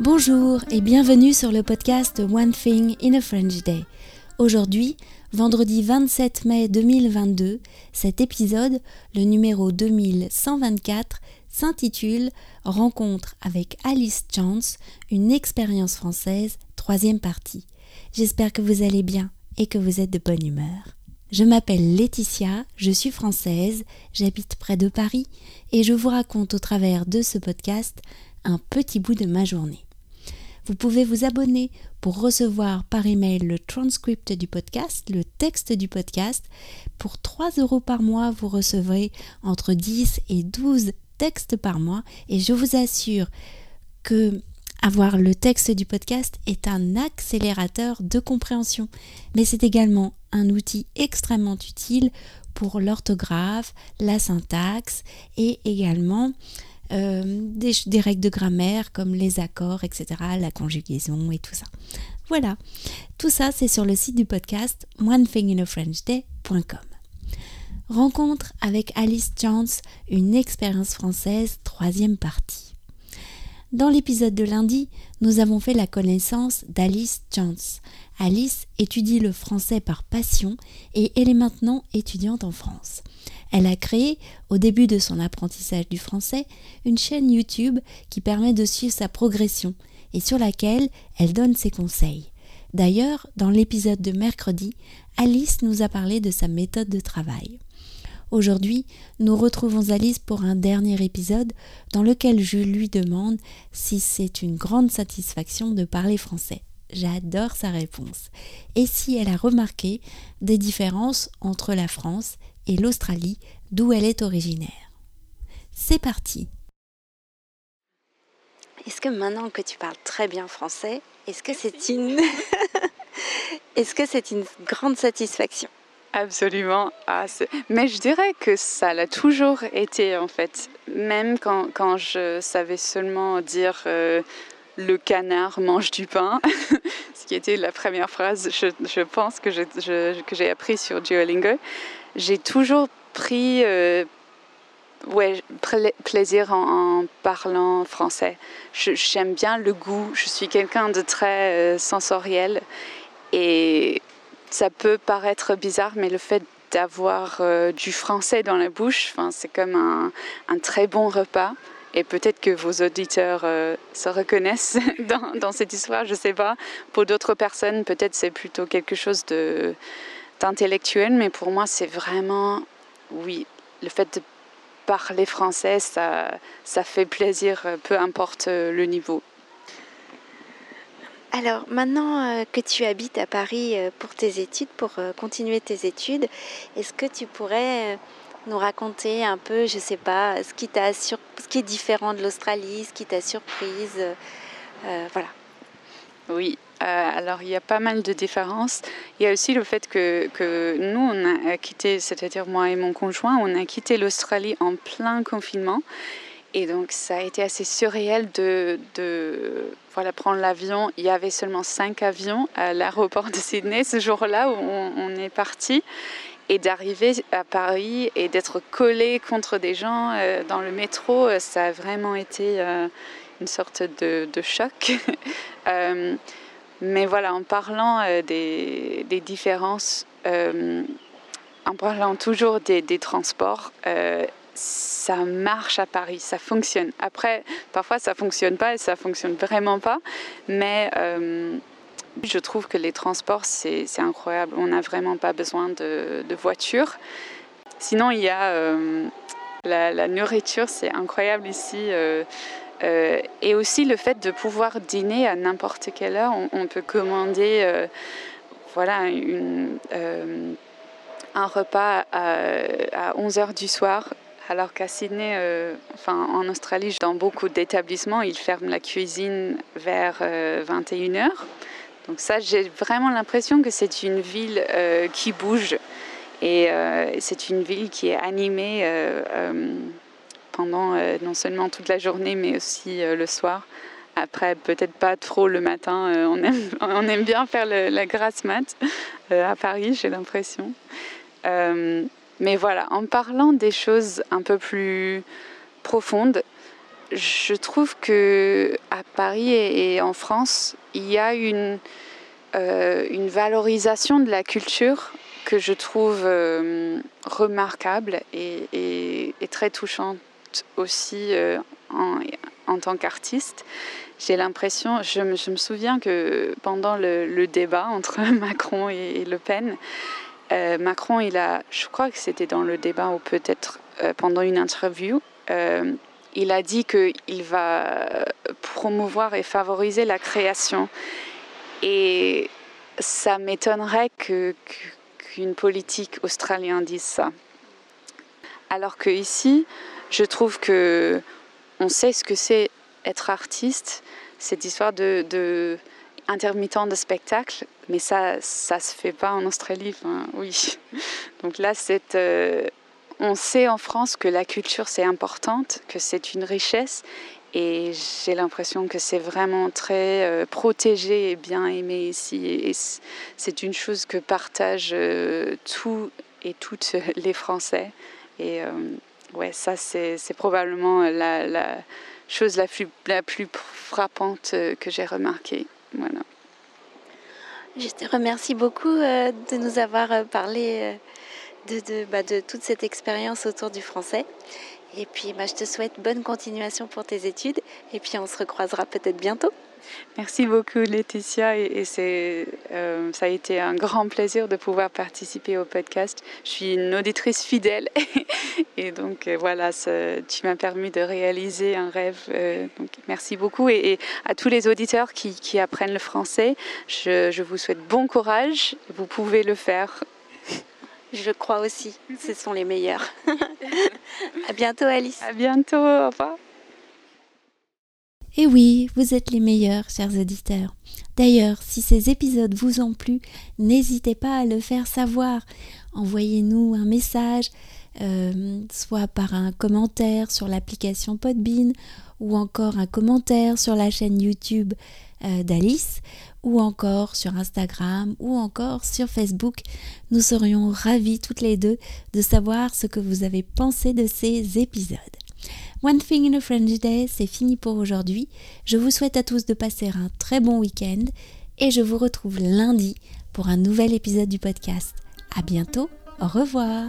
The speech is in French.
Bonjour et bienvenue sur le podcast One Thing in a French Day. Aujourd'hui, vendredi 27 mai 2022, cet épisode, le numéro 2124, s'intitule Rencontre avec Alice Chance, une expérience française, troisième partie. J'espère que vous allez bien et que vous êtes de bonne humeur. Je m'appelle Laetitia, je suis française, j'habite près de Paris et je vous raconte au travers de ce podcast un petit bout de ma journée. Vous pouvez vous abonner pour recevoir par email le transcript du podcast, le texte du podcast. Pour 3 euros par mois, vous recevrez entre 10 et 12 textes par mois et je vous assure que avoir le texte du podcast est un accélérateur de compréhension, mais c'est également un outil extrêmement utile pour l'orthographe, la syntaxe et également euh, des, règles de grammaire comme les accords, etc., la conjugaison et tout ça. Voilà, tout ça c'est sur le site du podcast onethinginafrenchday.com. Rencontre avec Alice Chance, une expérience française, troisième partie. Dans l'épisode de lundi, nous avons fait la connaissance d'Alice Chance. Alice étudie le français par passion et elle est maintenant étudiante en France. Elle a créé, au début de son apprentissage du français, une chaîne YouTube qui permet de suivre sa progression et sur laquelle elle donne ses conseils. D'ailleurs, dans l'épisode de mercredi, Alice nous a parlé de sa méthode de travail. Aujourd'hui, nous retrouvons Alice pour un dernier épisode dans lequel je lui demande si c'est une grande satisfaction de parler français. J'adore sa réponse. Et si elle a remarqué des différences entre la France et l'Australie, d'où elle est originaire. C'est parti Est-ce que maintenant que tu parles très bien français, est-ce que c'est une... est-ce que c'est une grande satisfaction? Absolument. Ah, mais je dirais que ça l'a toujours été en fait. Même quand, quand je savais seulement dire euh, le canard mange du pain, ce qui était la première phrase, je, je pense que, je, que j'ai appris sur Duolingo j'ai toujours pris euh, ouais, plaisir en, parlant français. J'aime bien le goût. Je suis quelqu'un de très euh, sensoriel et ça peut paraître bizarre, mais le fait d'avoir euh, du français dans la bouche, c'est comme un, un, très bon repas. Et peut-être que vos auditeurs se reconnaissent dans, dans, cette histoire, je ne sais pas. Pour d'autres personnes, peut-être c'est plutôt quelque chose de intellectuel, mais pour moi, c'est vraiment, oui, le fait de parler français, ça, ça fait plaisir, euh, peu importe euh, le niveau. Alors maintenant euh, que tu habites à Paris pour tes études, pour continuer tes études, est-ce que tu pourrais nous raconter un peu, je sais pas, ce qui t'a ce qui est différent de l'Australie, ce qui t'a surprise, voilà. Oui, alors il y a pas mal de différences. Il y a aussi le fait que, nous, on a quitté, c'est-à-dire moi et mon conjoint, on a quitté l'Australie en plein confinement. Et donc ça a été assez surréel de, voilà, prendre l'avion. Il y avait seulement cinq avions à l'aéroport de Sydney ce jour-là où on, est parti. Et d'arriver à Paris et d'être collé contre des gens euh, dans le métro, ça a vraiment été euh, une sorte de choc. Mais voilà, en parlant euh, des, des, différences, euh, en parlant toujours des, transports, euh, ça marche à Paris, ça fonctionne. Après, parfois ça fonctionne pas et ça fonctionne vraiment pas, mais je trouve que les transports c'est incroyable. On n'a vraiment pas besoin de, de voiture. Sinon, il y a la, la, nourriture, c'est incroyable ici. Euh, et aussi le fait de pouvoir dîner à n'importe quelle heure. On, peut commander euh, voilà, euh, un repas à, 11 heures du soir. Alors qu'à Sydney, en Australie, dans beaucoup d'établissements, ils ferment la cuisine vers 21 heures. Donc ça, j'ai vraiment l'impression que c'est une ville qui bouge et c'est une ville qui est animée euh, non seulement toute la journée, mais aussi euh, le soir. Après, peut-être pas trop le matin. Euh, on, aime, on aime bien faire la grasse mat à Paris, j'ai l'impression. mais voilà, en parlant des choses un peu plus profondes, je trouve que à Paris et, en France, il y a une, une valorisation de la culture que je trouve remarquable et, très touchante aussi euh, en, tant qu'artiste. J'ai l'impression, je me, souviens que pendant le, débat entre Macron et, Le Pen, Macron, il a, je crois que c'était dans le débat ou peut-être pendant une interview, il a dit qu'il va promouvoir et favoriser la création. Et ça m'étonnerait qu'une politique australienne dise ça. Alors que ici, je trouve que on sait ce que c'est être artiste, cette histoire de, intermittent de spectacle, mais ça, ça se fait pas en Australie. oui. Donc là, c'est euh, on sait en France que la culture c'est importante, que c'est une richesse et j'ai l'impression que c'est vraiment très euh, protégé et bien aimé ici. C'est une chose que partagent euh, tous et toutes les Français. Ouais, ça c'est probablement la, chose la plus, frappante que j'ai remarquée. Voilà. Je te remercie beaucoup de nous avoir parlé de, bah, de, toute cette expérience autour du français. Et puis, bah, je te souhaite bonne continuation pour tes études. Et puis, on se recroisera peut-être bientôt. Merci beaucoup, Laetitia. Et, c'est, euh, ça a été un grand plaisir de pouvoir participer au podcast. Je suis une auditrice fidèle. et donc, euh, voilà, tu m'as permis de réaliser un rêve. Euh, donc, merci beaucoup. Et, à tous les auditeurs qui, apprennent le français, je vous souhaite bon courage. Vous pouvez le faire. Je crois aussi, ce sont les meilleurs. à bientôt Alice. À bientôt, au revoir. Et oui, vous êtes les meilleurs, chers auditeurs. D'ailleurs, si ces épisodes vous ont plu, n'hésitez pas à le faire savoir. Envoyez-nous un message, euh, soit par un commentaire sur l'application Podbean ou encore un commentaire sur la chaîne YouTube euh, d'Alice ou encore sur Instagram ou encore sur Facebook. Nous serions ravis toutes les deux de savoir ce que vous avez pensé de ces épisodes. One Thing in a French Day, c'est fini pour aujourd'hui. Je vous souhaite à tous de passer un très bon week-end et je vous retrouve lundi pour un nouvel épisode du podcast. À bientôt, au revoir.